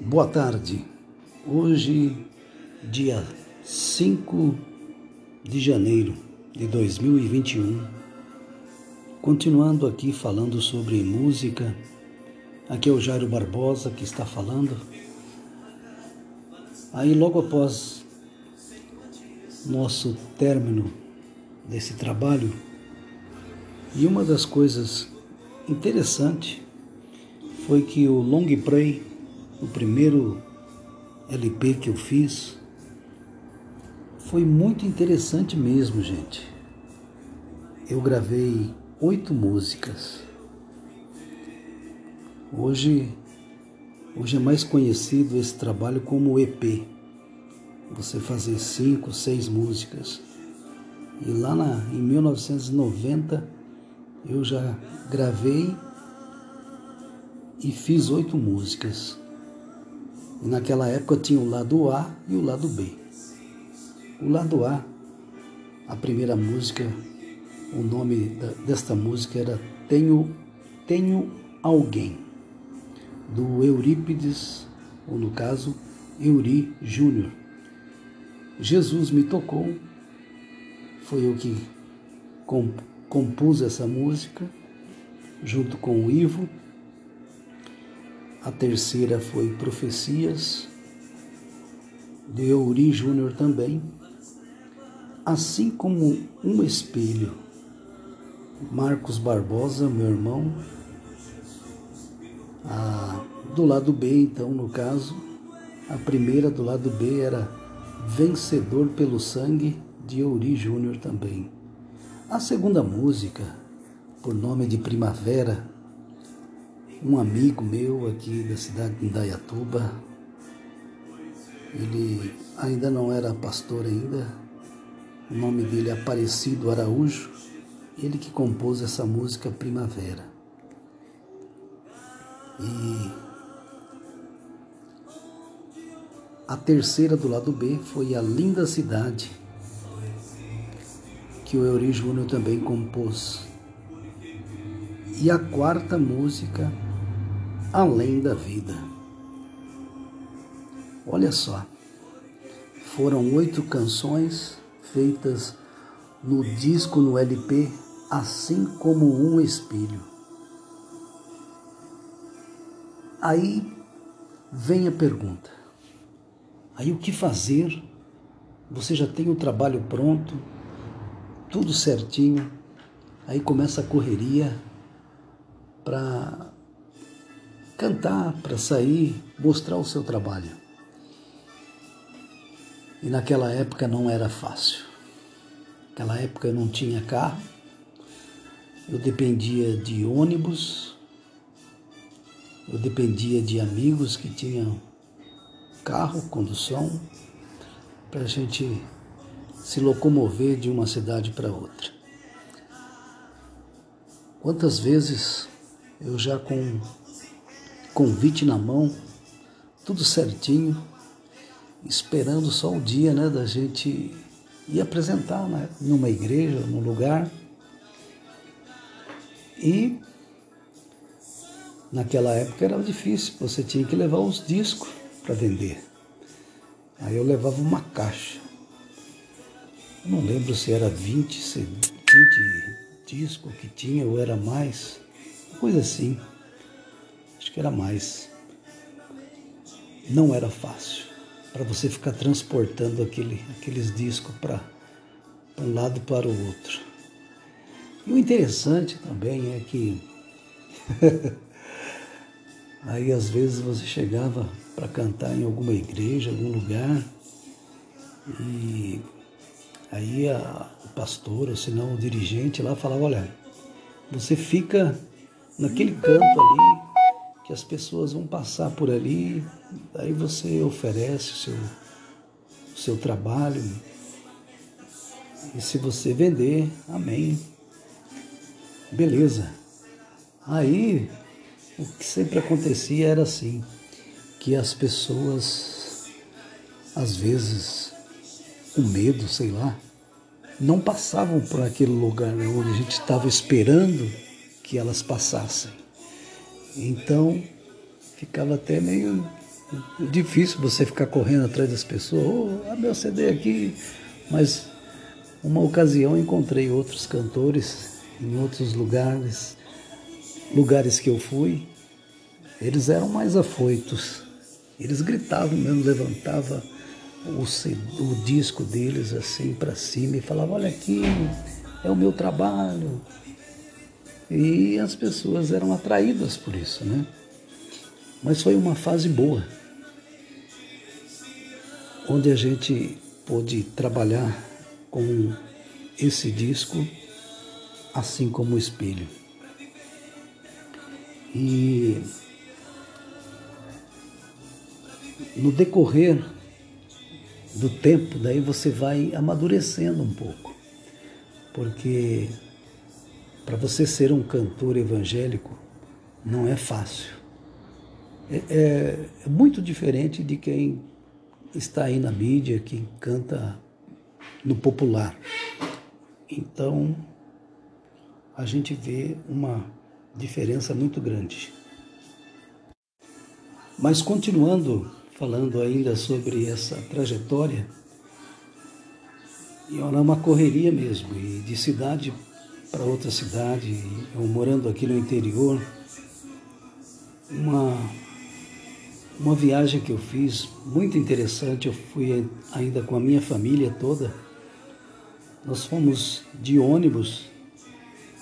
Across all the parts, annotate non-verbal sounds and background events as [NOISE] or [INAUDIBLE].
Boa tarde. Hoje, dia 5 de janeiro de 2021, continuando aqui falando sobre música. Aqui é o Jairo Barbosa que está falando. Aí, logo após nosso término desse trabalho, e uma das coisas interessantes foi que o Long Play, o primeiro LP que eu fiz, foi muito interessante mesmo, gente. Eu gravei oito músicas. Hoje, hoje é mais conhecido esse trabalho como EP. Você fazer cinco, seis músicas. E lá na, em 1990 eu já gravei e fiz oito músicas. E naquela época tinha o lado A e o lado B. O lado A, a primeira música, o nome desta música era Tenho, Tenho Alguém, do Eurípides, ou no caso, Euri Júnior. Jesus me tocou, foi eu que compus essa música, junto com o Ivo. A terceira foi Profecias, do Euri Júnior também. Assim como um espelho, Marcos Barbosa, meu irmão. Ah, do lado B, então, no caso, a primeira do lado B era Vencedor pelo Sangue, de Euri Júnior também. A segunda música, por nome de Primavera, um amigo meu aqui da cidade de Indaiatuba, ele ainda não era pastor ainda, o nome dele é Aparecido Araújo, ele que compôs essa música Primavera. E a terceira do lado B foi A Linda Cidade, que o Euri Júnior também compôs. E a quarta música, Além da Vida. Olha só, foram oito canções feitas no disco, no LP, assim como um espelho. Aí vem a pergunta: aí o que fazer? Você já tem o trabalho pronto, tudo certinho. Aí começa a correria para cantar, para sair, mostrar o seu trabalho. E naquela época não era fácil. Naquela época eu não tinha carro, eu dependia de ônibus, eu dependia de amigos que tinham carro, condução, para a gente se locomover de uma cidade para outra. Quantas vezes eu já com convite na mão, tudo certinho, esperando só o dia né, da gente ir apresentar né, numa igreja, num lugar. E naquela época era difícil, você tinha que levar os discos para vender. Aí eu levava uma caixa não lembro se era 20, 20 discos que tinha ou era mais, coisa assim. Acho que era mais. Não era fácil para você ficar transportando aquele, aqueles discos para um lado para o outro. E o interessante também é que [LAUGHS] aí às vezes você chegava para cantar em alguma igreja, algum lugar, e Aí a, o pastor, ou se não o dirigente lá falava, olha, você fica naquele canto ali, que as pessoas vão passar por ali, aí você oferece o seu, o seu trabalho. E se você vender, amém. Beleza. Aí o que sempre acontecia era assim, que as pessoas às vezes com medo, sei lá, não passavam por aquele lugar onde a gente estava esperando que elas passassem. Então ficava até meio difícil você ficar correndo atrás das pessoas, oh, meu CD aqui. Mas uma ocasião encontrei outros cantores em outros lugares, lugares que eu fui, eles eram mais afoitos. Eles gritavam mesmo, levantavam o, o disco deles assim para cima e falavam, olha aqui, é o meu trabalho. E as pessoas eram atraídas por isso, né? Mas foi uma fase boa, onde a gente pôde trabalhar com esse disco, assim como o espelho. E no decorrer do tempo, daí você vai amadurecendo um pouco, porque para você ser um cantor evangélico não é fácil. É, é, é, muito diferente de quem está aí na mídia, que canta no popular. Então, a gente vê uma diferença muito grande. Mas continuando falando ainda sobre essa trajetória, e era uma correria mesmo, e de cidade para outra cidade, eu morando aqui no interior, uma, uma viagem que eu fiz muito interessante, eu fui ainda com a minha família toda, nós fomos de ônibus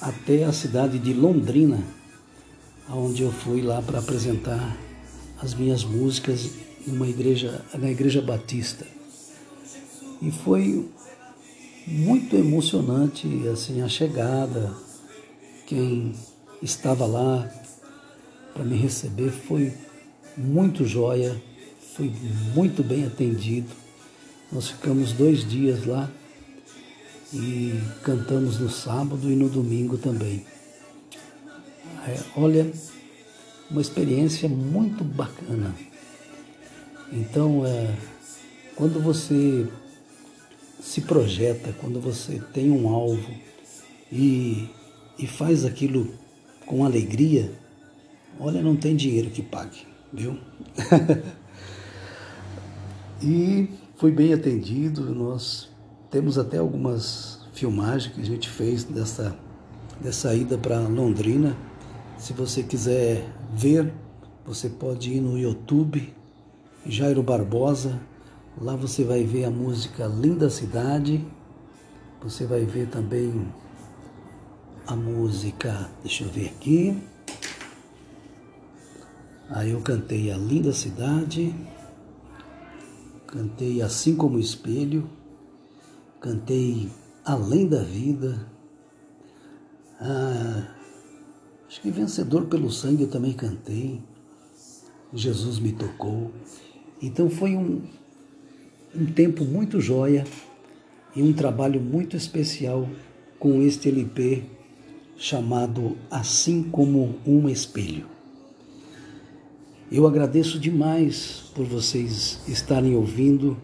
até a cidade de Londrina, onde eu fui lá para apresentar as minhas músicas numa igreja, na igreja batista. E foi muito emocionante assim a chegada. Quem estava lá para me receber foi muito joia, fui muito bem atendido. Nós ficamos dois dias lá e cantamos no sábado e no domingo também. É, olha, uma experiência muito bacana. Então, é, quando você se projeta, quando você tem um alvo e, e faz aquilo com alegria, olha, não tem dinheiro que pague, viu? [LAUGHS] e fui bem atendido, nós temos até algumas filmagens que a gente fez dessa, dessa ida para Londrina. Se você quiser ver, você pode ir no YouTube Jairo Barbosa. Lá você vai ver a música Linda Cidade. Você vai ver também a música, deixa eu ver aqui. Aí eu cantei a Linda Cidade, cantei Assim como o Espelho, cantei Além da Vida, ah, acho que Vencedor pelo Sangue eu também cantei, Jesus me tocou. Então foi um, um tempo muito joia e um trabalho muito especial com este LP chamado Assim como um Espelho. Eu agradeço demais por vocês estarem ouvindo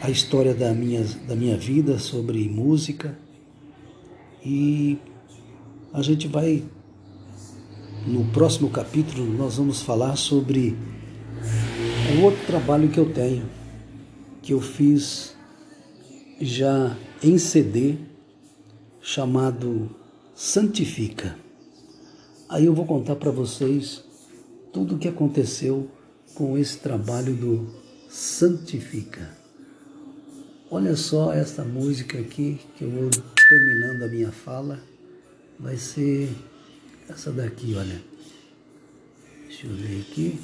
a história da minha, da minha vida sobre música e a gente vai no próximo capítulo nós vamos falar sobre um outro trabalho que eu tenho, que eu fiz já em CD, chamado Santifica. Aí eu vou contar para vocês tudo o que aconteceu com esse trabalho do Santifica. Olha só essa música aqui que eu vou terminando a minha fala. Vai ser essa daqui, olha. Deixa eu ver aqui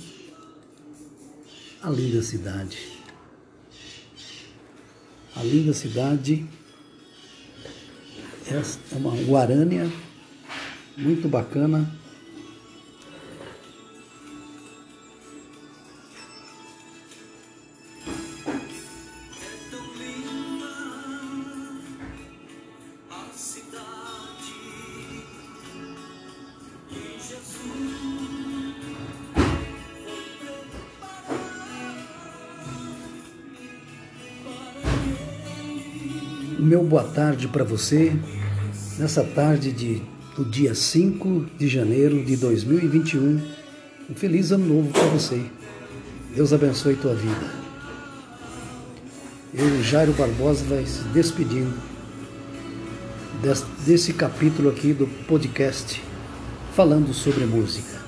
a linda cidade. A linda cidade é uma guarânia muito bacana O meu boa tarde para você nessa tarde de, do dia 5 de janeiro de 2021. Um feliz ano novo para você. Deus abençoe tua vida. Eu, Jairo Barbosa, vai se despedindo desse, desse capítulo aqui do podcast falando sobre música.